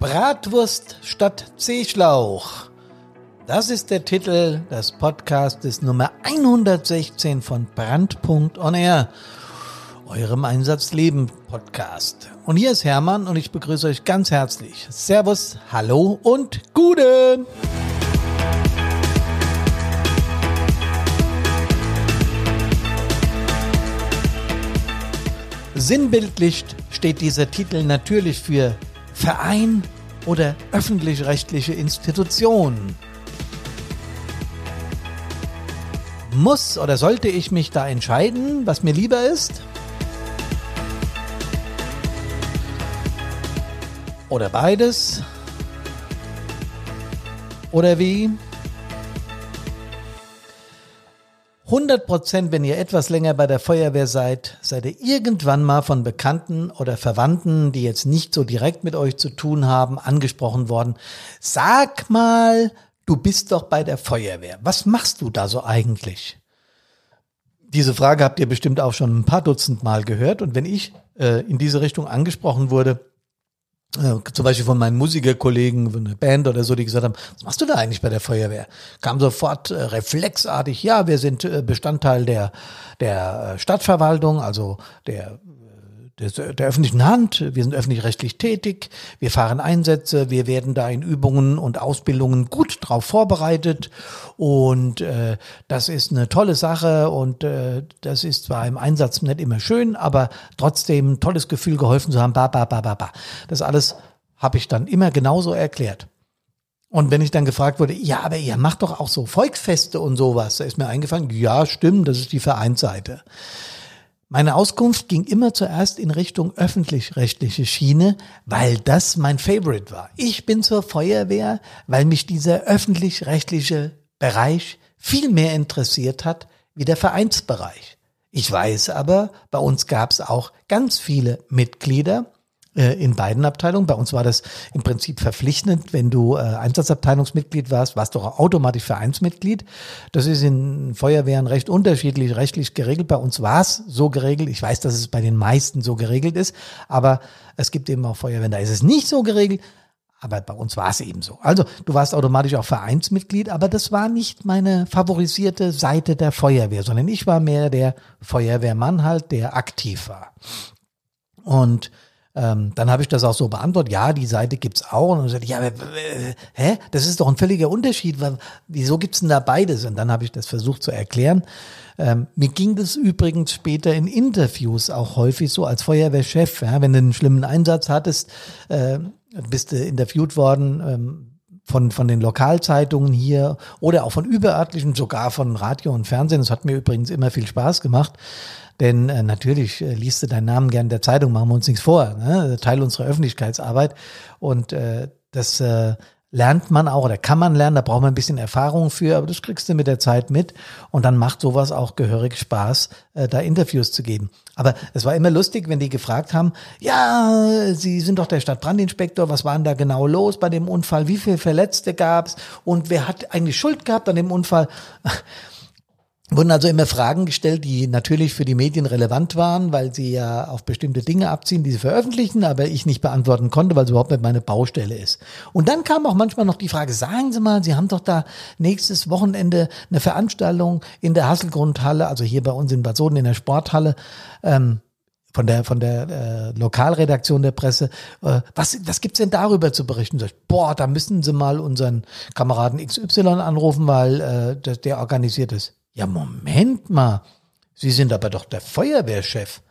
Bratwurst statt Seeschlauch. Das ist der Titel des Podcastes Nummer 116 von Brandpunkt On Air, eurem Einsatzleben Podcast. Und hier ist Hermann und ich begrüße euch ganz herzlich. Servus, hallo und Gute! Sinnbildlich steht dieser Titel natürlich für Verein oder öffentlich-rechtliche Institution. Muss oder sollte ich mich da entscheiden, was mir lieber ist? Oder beides? Oder wie? 100 Prozent, wenn ihr etwas länger bei der Feuerwehr seid, seid ihr irgendwann mal von Bekannten oder Verwandten, die jetzt nicht so direkt mit euch zu tun haben, angesprochen worden. Sag mal, du bist doch bei der Feuerwehr. Was machst du da so eigentlich? Diese Frage habt ihr bestimmt auch schon ein paar Dutzend Mal gehört. Und wenn ich äh, in diese Richtung angesprochen wurde, zum Beispiel von meinen Musikerkollegen, von einer Band oder so, die gesagt haben, was machst du da eigentlich bei der Feuerwehr? Kam sofort äh, reflexartig, ja, wir sind äh, Bestandteil der, der äh, Stadtverwaltung, also der der, der öffentlichen Hand, wir sind öffentlich-rechtlich tätig, wir fahren Einsätze, wir werden da in Übungen und Ausbildungen gut drauf vorbereitet und äh, das ist eine tolle Sache und äh, das ist zwar im Einsatz nicht immer schön, aber trotzdem ein tolles Gefühl geholfen zu haben, ba, ba, ba, ba, ba. Das alles habe ich dann immer genauso erklärt. Und wenn ich dann gefragt wurde, ja, aber ihr macht doch auch so Volksfeste und sowas, da ist mir eingefallen, ja, stimmt, das ist die Vereinsseite. Meine Auskunft ging immer zuerst in Richtung öffentlich-rechtliche Schiene, weil das mein Favorite war. Ich bin zur Feuerwehr, weil mich dieser öffentlich-rechtliche Bereich viel mehr interessiert hat wie der Vereinsbereich. Ich weiß aber, bei uns gab es auch ganz viele Mitglieder, in beiden Abteilungen. Bei uns war das im Prinzip verpflichtend, wenn du äh, Einsatzabteilungsmitglied warst, warst du auch automatisch Vereinsmitglied. Das ist in Feuerwehren recht unterschiedlich rechtlich geregelt. Bei uns war es so geregelt. Ich weiß, dass es bei den meisten so geregelt ist, aber es gibt eben auch Feuerwehren, da ist es nicht so geregelt. Aber bei uns war es eben so. Also du warst automatisch auch Vereinsmitglied, aber das war nicht meine favorisierte Seite der Feuerwehr, sondern ich war mehr der Feuerwehrmann halt, der aktiv war. Und ähm, dann habe ich das auch so beantwortet, ja, die Seite gibt's auch. Und dann sagte ich, ja, äh, hä? Das ist doch ein völliger Unterschied. Wieso gibt's denn da beides? Und dann habe ich das versucht zu erklären. Ähm, mir ging das übrigens später in Interviews auch häufig so als Feuerwehrchef. Ja, wenn du einen schlimmen Einsatz hattest, äh, bist du interviewt worden. Ähm, von, von den Lokalzeitungen hier oder auch von überörtlichen, sogar von Radio und Fernsehen. Das hat mir übrigens immer viel Spaß gemacht. Denn äh, natürlich äh, liest du deinen Namen gern der Zeitung, machen wir uns nichts vor. Ne? Teil unserer Öffentlichkeitsarbeit. Und äh, das äh, lernt man auch oder kann man lernen, da braucht man ein bisschen Erfahrung für, aber das kriegst du mit der Zeit mit und dann macht sowas auch gehörig Spaß, äh, da Interviews zu geben. Aber es war immer lustig, wenn die gefragt haben, ja, Sie sind doch der Stadtbrandinspektor, was war denn da genau los bei dem Unfall, wie viele Verletzte gab's und wer hat eigentlich Schuld gehabt an dem Unfall? Wurden also immer Fragen gestellt, die natürlich für die Medien relevant waren, weil sie ja auf bestimmte Dinge abziehen, die sie veröffentlichen, aber ich nicht beantworten konnte, weil es überhaupt nicht meine Baustelle ist. Und dann kam auch manchmal noch die Frage, sagen Sie mal, Sie haben doch da nächstes Wochenende eine Veranstaltung in der Hasselgrundhalle, also hier bei uns in Bad Soden in der Sporthalle, ähm, von der von der äh, Lokalredaktion der Presse. Äh, was was gibt's denn darüber zu berichten? Sag boah, da müssen Sie mal unseren Kameraden XY anrufen, weil äh, der, der organisiert ist. Ja, Moment mal. Sie sind aber doch der Feuerwehrchef.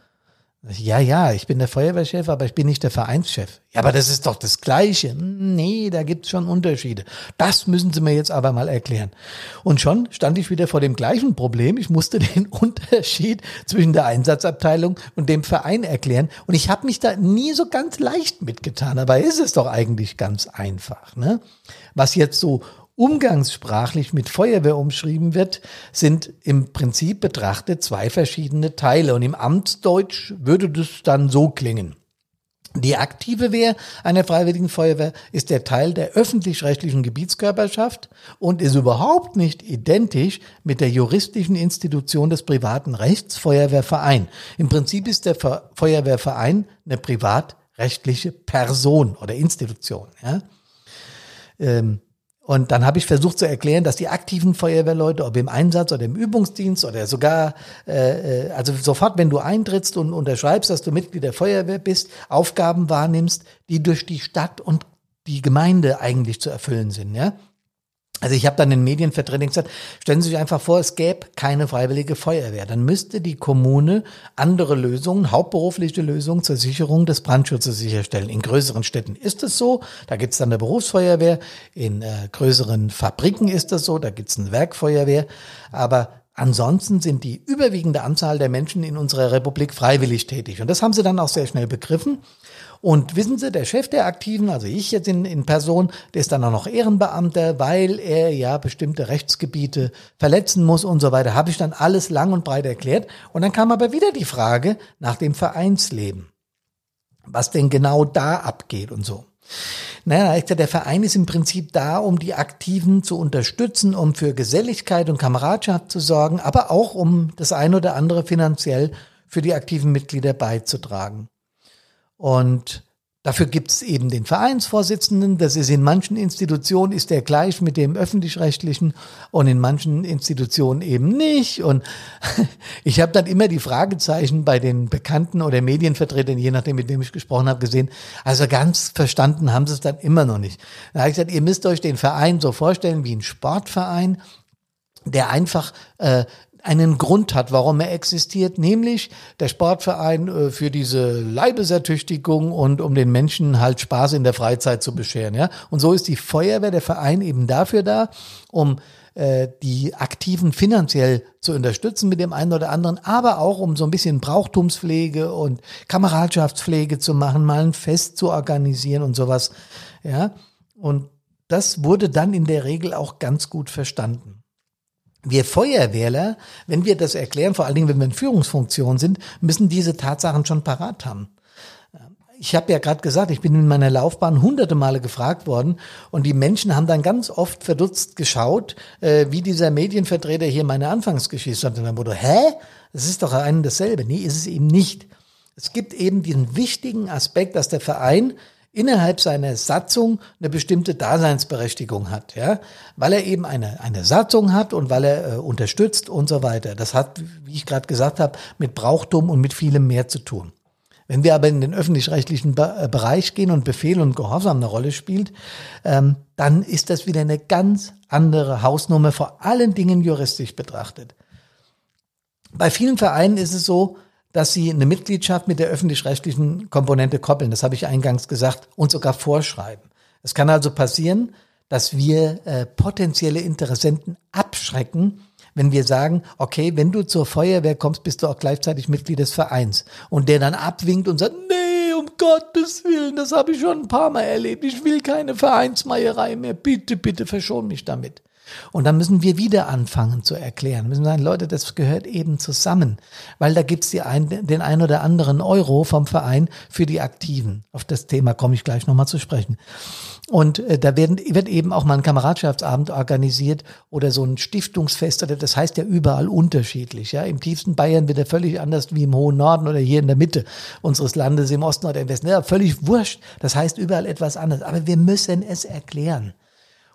Ja, ja, ich bin der Feuerwehrchef, aber ich bin nicht der Vereinschef. Ja, aber das ist doch das Gleiche. Nee, da gibt's schon Unterschiede. Das müssen Sie mir jetzt aber mal erklären. Und schon stand ich wieder vor dem gleichen Problem. Ich musste den Unterschied zwischen der Einsatzabteilung und dem Verein erklären. Und ich habe mich da nie so ganz leicht mitgetan. Aber ist es doch eigentlich ganz einfach. Ne? Was jetzt so umgangssprachlich mit Feuerwehr umschrieben wird, sind im Prinzip betrachtet zwei verschiedene Teile. Und im Amtsdeutsch würde das dann so klingen. Die aktive Wehr einer Freiwilligen Feuerwehr ist der Teil der öffentlich-rechtlichen Gebietskörperschaft und ist überhaupt nicht identisch mit der juristischen Institution des privaten Rechts Feuerwehrverein. Im Prinzip ist der Feuerwehrverein eine privat rechtliche Person oder Institution. Ja? Ähm, und dann habe ich versucht zu erklären, dass die aktiven Feuerwehrleute, ob im Einsatz oder im Übungsdienst oder sogar, äh, äh, also sofort, wenn du eintrittst und unterschreibst, dass du Mitglied der Feuerwehr bist, Aufgaben wahrnimmst, die durch die Stadt und die Gemeinde eigentlich zu erfüllen sind. Ja? Also ich habe dann in Medienvertretung gesagt, stellen Sie sich einfach vor, es gäbe keine freiwillige Feuerwehr. Dann müsste die Kommune andere Lösungen, hauptberufliche Lösungen zur Sicherung des Brandschutzes sicherstellen. In größeren Städten ist es so, da gibt es dann eine Berufsfeuerwehr. In äh, größeren Fabriken ist das so, da gibt es eine Werkfeuerwehr. Aber Ansonsten sind die überwiegende Anzahl der Menschen in unserer Republik freiwillig tätig. Und das haben sie dann auch sehr schnell begriffen. Und wissen Sie, der Chef der Aktiven, also ich jetzt in, in Person, der ist dann auch noch Ehrenbeamter, weil er ja bestimmte Rechtsgebiete verletzen muss und so weiter. Habe ich dann alles lang und breit erklärt. Und dann kam aber wieder die Frage nach dem Vereinsleben. Was denn genau da abgeht und so. Naja, der Verein ist im Prinzip da, um die Aktiven zu unterstützen, um für Geselligkeit und Kameradschaft zu sorgen, aber auch um das ein oder andere finanziell für die aktiven Mitglieder beizutragen. Und dafür gibt es eben den Vereinsvorsitzenden. Das ist in manchen Institutionen ist der gleich mit dem öffentlich-rechtlichen und in manchen Institutionen eben nicht. Und ich habe dann immer die Fragezeichen bei den Bekannten oder Medienvertretern, je nachdem, mit wem ich gesprochen habe, gesehen. Also ganz verstanden haben sie es dann immer noch nicht. Da habe ich gesagt, ihr müsst euch den Verein so vorstellen wie ein Sportverein der einfach äh, einen Grund hat, warum er existiert, nämlich der Sportverein äh, für diese Leibesertüchtigung und um den Menschen halt Spaß in der Freizeit zu bescheren. Ja? Und so ist die Feuerwehr, der Verein eben dafür da, um äh, die Aktiven finanziell zu unterstützen mit dem einen oder anderen, aber auch um so ein bisschen Brauchtumspflege und Kameradschaftspflege zu machen, mal ein Fest zu organisieren und sowas. Ja, und das wurde dann in der Regel auch ganz gut verstanden wir Feuerwehrler, wenn wir das erklären, vor allen Dingen, wenn wir in Führungsfunktion sind, müssen diese Tatsachen schon parat haben. Ich habe ja gerade gesagt, ich bin in meiner Laufbahn hunderte Male gefragt worden und die Menschen haben dann ganz oft verdutzt geschaut, äh, wie dieser Medienvertreter hier meine Anfangsgeschichte hat. Und dann wurde, hä? Das ist doch ein dasselbe. Nee, ist es eben nicht. Es gibt eben diesen wichtigen Aspekt, dass der Verein innerhalb seiner Satzung eine bestimmte Daseinsberechtigung hat, ja, weil er eben eine, eine Satzung hat und weil er äh, unterstützt und so weiter. Das hat, wie ich gerade gesagt habe, mit Brauchtum und mit vielem mehr zu tun. Wenn wir aber in den öffentlich-rechtlichen äh, Bereich gehen und Befehl und Gehorsam eine Rolle spielt, ähm, dann ist das wieder eine ganz andere Hausnummer, vor allen Dingen juristisch betrachtet. Bei vielen Vereinen ist es so, dass sie eine Mitgliedschaft mit der öffentlich-rechtlichen Komponente koppeln. Das habe ich eingangs gesagt und sogar vorschreiben. Es kann also passieren, dass wir äh, potenzielle Interessenten abschrecken, wenn wir sagen, okay, wenn du zur Feuerwehr kommst, bist du auch gleichzeitig Mitglied des Vereins. Und der dann abwinkt und sagt, nee, um Gottes Willen, das habe ich schon ein paar Mal erlebt. Ich will keine Vereinsmeierei mehr. Bitte, bitte verschon mich damit. Und dann müssen wir wieder anfangen zu erklären. Wir müssen sagen, Leute, das gehört eben zusammen, weil da gibt's die ein, den ein oder anderen Euro vom Verein für die Aktiven. Auf das Thema komme ich gleich nochmal zu sprechen. Und äh, da werden, wird eben auch mal ein Kameradschaftsabend organisiert oder so ein Stiftungsfest. Oder das heißt ja überall unterschiedlich. Ja, Im tiefsten Bayern wird er völlig anders wie im hohen Norden oder hier in der Mitte unseres Landes, im Osten oder im Westen. Ja, völlig wurscht. Das heißt überall etwas anderes. Aber wir müssen es erklären.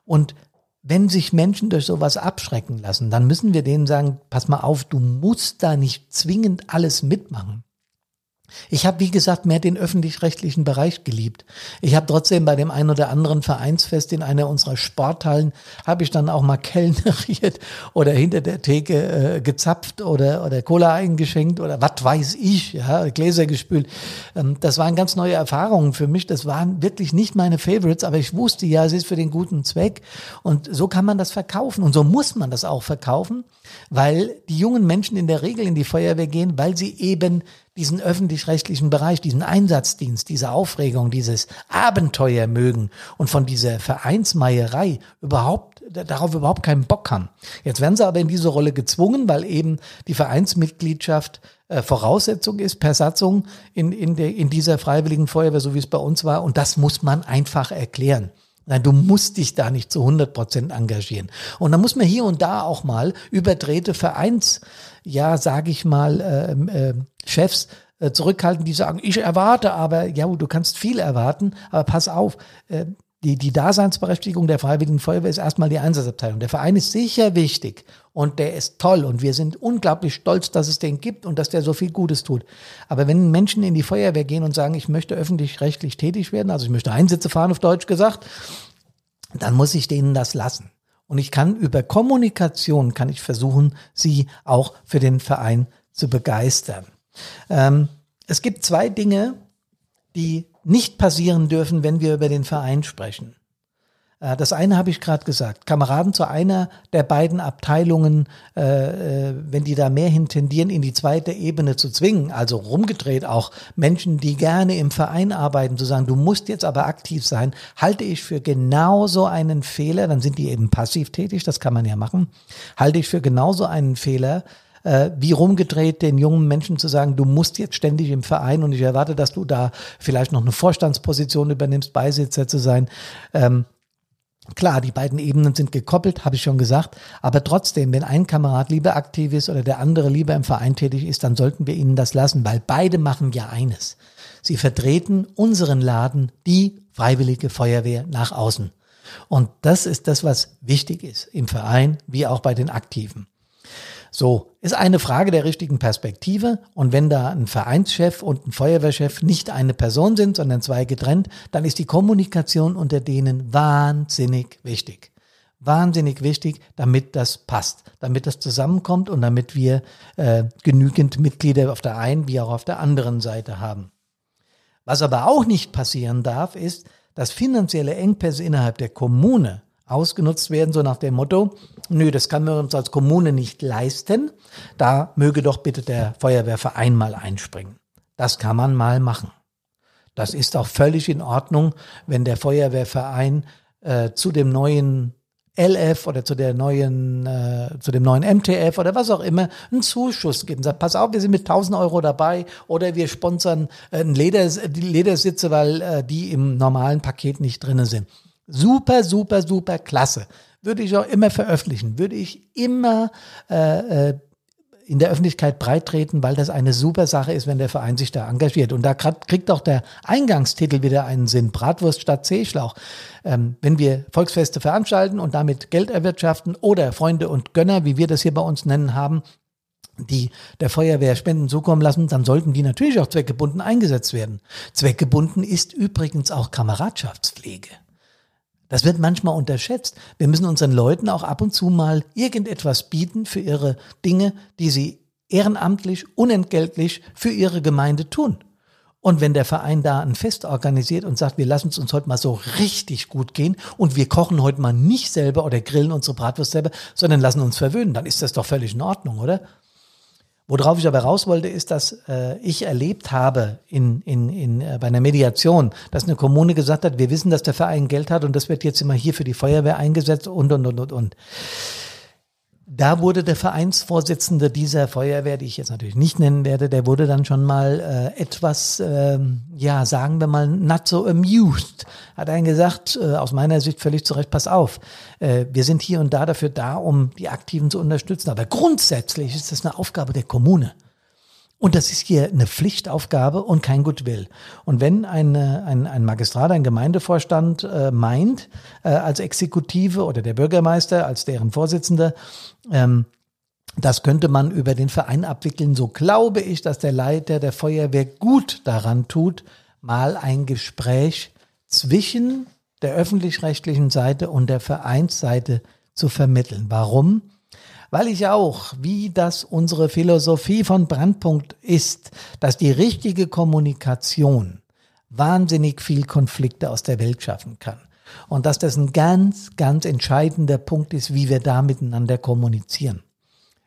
Und wenn sich Menschen durch sowas abschrecken lassen, dann müssen wir denen sagen, pass mal auf, du musst da nicht zwingend alles mitmachen. Ich habe, wie gesagt, mehr den öffentlich-rechtlichen Bereich geliebt. Ich habe trotzdem bei dem einen oder anderen Vereinsfest in einer unserer Sporthallen, habe ich dann auch mal kellneriert oder hinter der Theke äh, gezapft oder, oder Cola eingeschenkt oder was weiß ich, ja, Gläser gespült. Ähm, das waren ganz neue Erfahrungen für mich. Das waren wirklich nicht meine Favorites, aber ich wusste ja, es ist für den guten Zweck. Und so kann man das verkaufen und so muss man das auch verkaufen, weil die jungen Menschen in der Regel in die Feuerwehr gehen, weil sie eben diesen öffentlich-rechtlichen Bereich, diesen Einsatzdienst, diese Aufregung, dieses Abenteuer mögen und von dieser Vereinsmeierei überhaupt, darauf überhaupt keinen Bock haben. Jetzt werden sie aber in diese Rolle gezwungen, weil eben die Vereinsmitgliedschaft äh, Voraussetzung ist per Satzung in, in, der, in dieser freiwilligen Feuerwehr, so wie es bei uns war. Und das muss man einfach erklären. Nein, du musst dich da nicht zu 100 Prozent engagieren. Und dann muss man hier und da auch mal überdrehte Vereins, ja, sage ich mal, äh, äh, Chefs äh, zurückhalten, die sagen, ich erwarte aber, ja, du kannst viel erwarten, aber pass auf, äh, die, die Daseinsberechtigung der Freiwilligen Feuerwehr ist erstmal die Einsatzabteilung. Der Verein ist sicher wichtig und der ist toll und wir sind unglaublich stolz, dass es den gibt und dass der so viel Gutes tut. Aber wenn Menschen in die Feuerwehr gehen und sagen, ich möchte öffentlich-rechtlich tätig werden, also ich möchte Einsätze fahren, auf Deutsch gesagt, dann muss ich denen das lassen. Und ich kann über Kommunikation, kann ich versuchen, sie auch für den Verein zu begeistern. Ähm, es gibt zwei Dinge, die nicht passieren dürfen, wenn wir über den Verein sprechen. Äh, das eine habe ich gerade gesagt. Kameraden zu einer der beiden Abteilungen, äh, äh, wenn die da mehr hin tendieren, in die zweite Ebene zu zwingen, also rumgedreht auch Menschen, die gerne im Verein arbeiten, zu sagen, du musst jetzt aber aktiv sein, halte ich für genauso einen Fehler, dann sind die eben passiv tätig, das kann man ja machen, halte ich für genauso einen Fehler, äh, wie rumgedreht, den jungen Menschen zu sagen, du musst jetzt ständig im Verein und ich erwarte, dass du da vielleicht noch eine Vorstandsposition übernimmst, Beisitzer zu sein. Ähm, Klar, die beiden Ebenen sind gekoppelt, habe ich schon gesagt, aber trotzdem, wenn ein Kamerad lieber aktiv ist oder der andere lieber im Verein tätig ist, dann sollten wir ihnen das lassen, weil beide machen ja eines. Sie vertreten unseren Laden, die Freiwillige Feuerwehr nach außen. Und das ist das, was wichtig ist im Verein wie auch bei den Aktiven. So, ist eine Frage der richtigen Perspektive. Und wenn da ein Vereinschef und ein Feuerwehrchef nicht eine Person sind, sondern zwei getrennt, dann ist die Kommunikation unter denen wahnsinnig wichtig. Wahnsinnig wichtig, damit das passt, damit das zusammenkommt und damit wir äh, genügend Mitglieder auf der einen wie auch auf der anderen Seite haben. Was aber auch nicht passieren darf, ist, dass finanzielle Engpässe innerhalb der Kommune ausgenutzt werden, so nach dem Motto, nö, das kann wir uns als Kommune nicht leisten, da möge doch bitte der Feuerwehrverein mal einspringen. Das kann man mal machen. Das ist auch völlig in Ordnung, wenn der Feuerwehrverein äh, zu dem neuen LF oder zu der neuen, äh, zu dem neuen MTF oder was auch immer einen Zuschuss gibt und sagt, pass auf, wir sind mit 1000 Euro dabei oder wir sponsern äh, Leder, die Ledersitze, weil äh, die im normalen Paket nicht drinne sind. Super, super, super klasse. Würde ich auch immer veröffentlichen, würde ich immer äh, äh, in der Öffentlichkeit breit treten, weil das eine super Sache ist, wenn der Verein sich da engagiert. Und da kriegt auch der Eingangstitel wieder einen Sinn. Bratwurst statt Seeschlauch. Ähm, wenn wir Volksfeste veranstalten und damit Geld erwirtschaften oder Freunde und Gönner, wie wir das hier bei uns nennen haben, die der Feuerwehr Spenden zukommen lassen, dann sollten die natürlich auch zweckgebunden eingesetzt werden. Zweckgebunden ist übrigens auch Kameradschaftspflege. Das wird manchmal unterschätzt. Wir müssen unseren Leuten auch ab und zu mal irgendetwas bieten für ihre Dinge, die sie ehrenamtlich, unentgeltlich für ihre Gemeinde tun. Und wenn der Verein da ein Fest organisiert und sagt, wir lassen es uns heute mal so richtig gut gehen und wir kochen heute mal nicht selber oder grillen unsere Bratwurst selber, sondern lassen uns verwöhnen, dann ist das doch völlig in Ordnung, oder? Worauf ich aber raus wollte, ist, dass äh, ich erlebt habe in, in, in, äh, bei einer Mediation, dass eine Kommune gesagt hat, wir wissen, dass der Verein Geld hat und das wird jetzt immer hier für die Feuerwehr eingesetzt und, und, und, und, und. Da wurde der Vereinsvorsitzende dieser Feuerwehr, die ich jetzt natürlich nicht nennen werde, der wurde dann schon mal äh, etwas, äh, ja, sagen wir mal, not so amused. Hat einen gesagt, äh, aus meiner Sicht völlig zurecht, pass auf, äh, wir sind hier und da dafür da, um die Aktiven zu unterstützen. Aber grundsätzlich ist das eine Aufgabe der Kommune. Und das ist hier eine Pflichtaufgabe und kein Goodwill. Und wenn eine, ein, ein Magistrat, ein Gemeindevorstand äh, meint, äh, als Exekutive oder der Bürgermeister als deren Vorsitzender, ähm, das könnte man über den Verein abwickeln, so glaube ich, dass der Leiter der Feuerwehr gut daran tut, mal ein Gespräch zwischen der öffentlich-rechtlichen Seite und der Vereinsseite zu vermitteln. Warum? Weil ich auch, wie das unsere Philosophie von Brandpunkt ist, dass die richtige Kommunikation wahnsinnig viel Konflikte aus der Welt schaffen kann. Und dass das ein ganz, ganz entscheidender Punkt ist, wie wir da miteinander kommunizieren.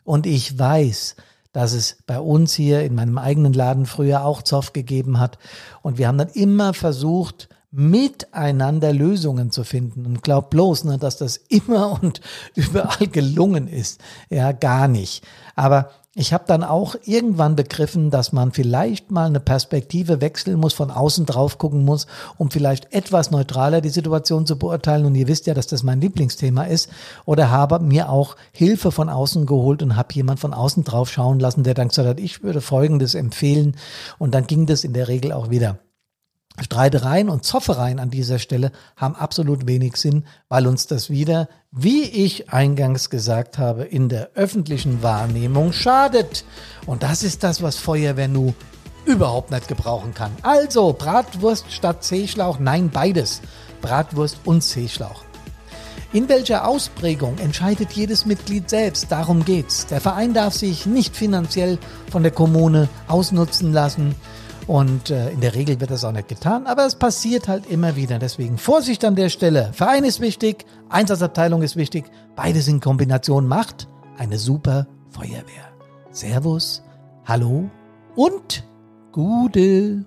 Und ich weiß, dass es bei uns hier in meinem eigenen Laden früher auch Zoff gegeben hat. Und wir haben dann immer versucht, miteinander Lösungen zu finden. Und glaub bloß, ne, dass das immer und überall gelungen ist. Ja, gar nicht. Aber Ich habe dann auch irgendwann begriffen, dass man vielleicht mal eine Perspektive wechseln muss, von außen drauf gucken muss, um vielleicht etwas neutraler die Situation zu beurteilen. Und ihr wisst ja, dass das mein Lieblingsthema ist. Oder habe mir auch Hilfe von außen geholt und habe jemand von außen drauf schauen lassen, der dann gesagt hat, ich würde Folgendes empfehlen. Und dann ging das in der Regel auch wieder. Streitereien und Zoffereien an dieser Stelle haben absolut wenig Sinn, weil uns das wieder, wie ich eingangs gesagt habe, in der öffentlichen Wahrnehmung schadet. Und das ist das, was Feuerwehr nu überhaupt nicht gebrauchen kann. Also Bratwurst statt Seeschlauch, nein, beides. Bratwurst und Seeschlauch. In welcher Ausprägung entscheidet jedes Mitglied selbst, darum geht's. Der Verein darf sich nicht finanziell von der Kommune ausnutzen lassen. Und äh, in der Regel wird das auch nicht getan, aber es passiert halt immer wieder. Deswegen Vorsicht an der Stelle. Verein ist wichtig, Einsatzabteilung ist wichtig. Beides in Kombination macht eine super Feuerwehr. Servus, hallo und Gude.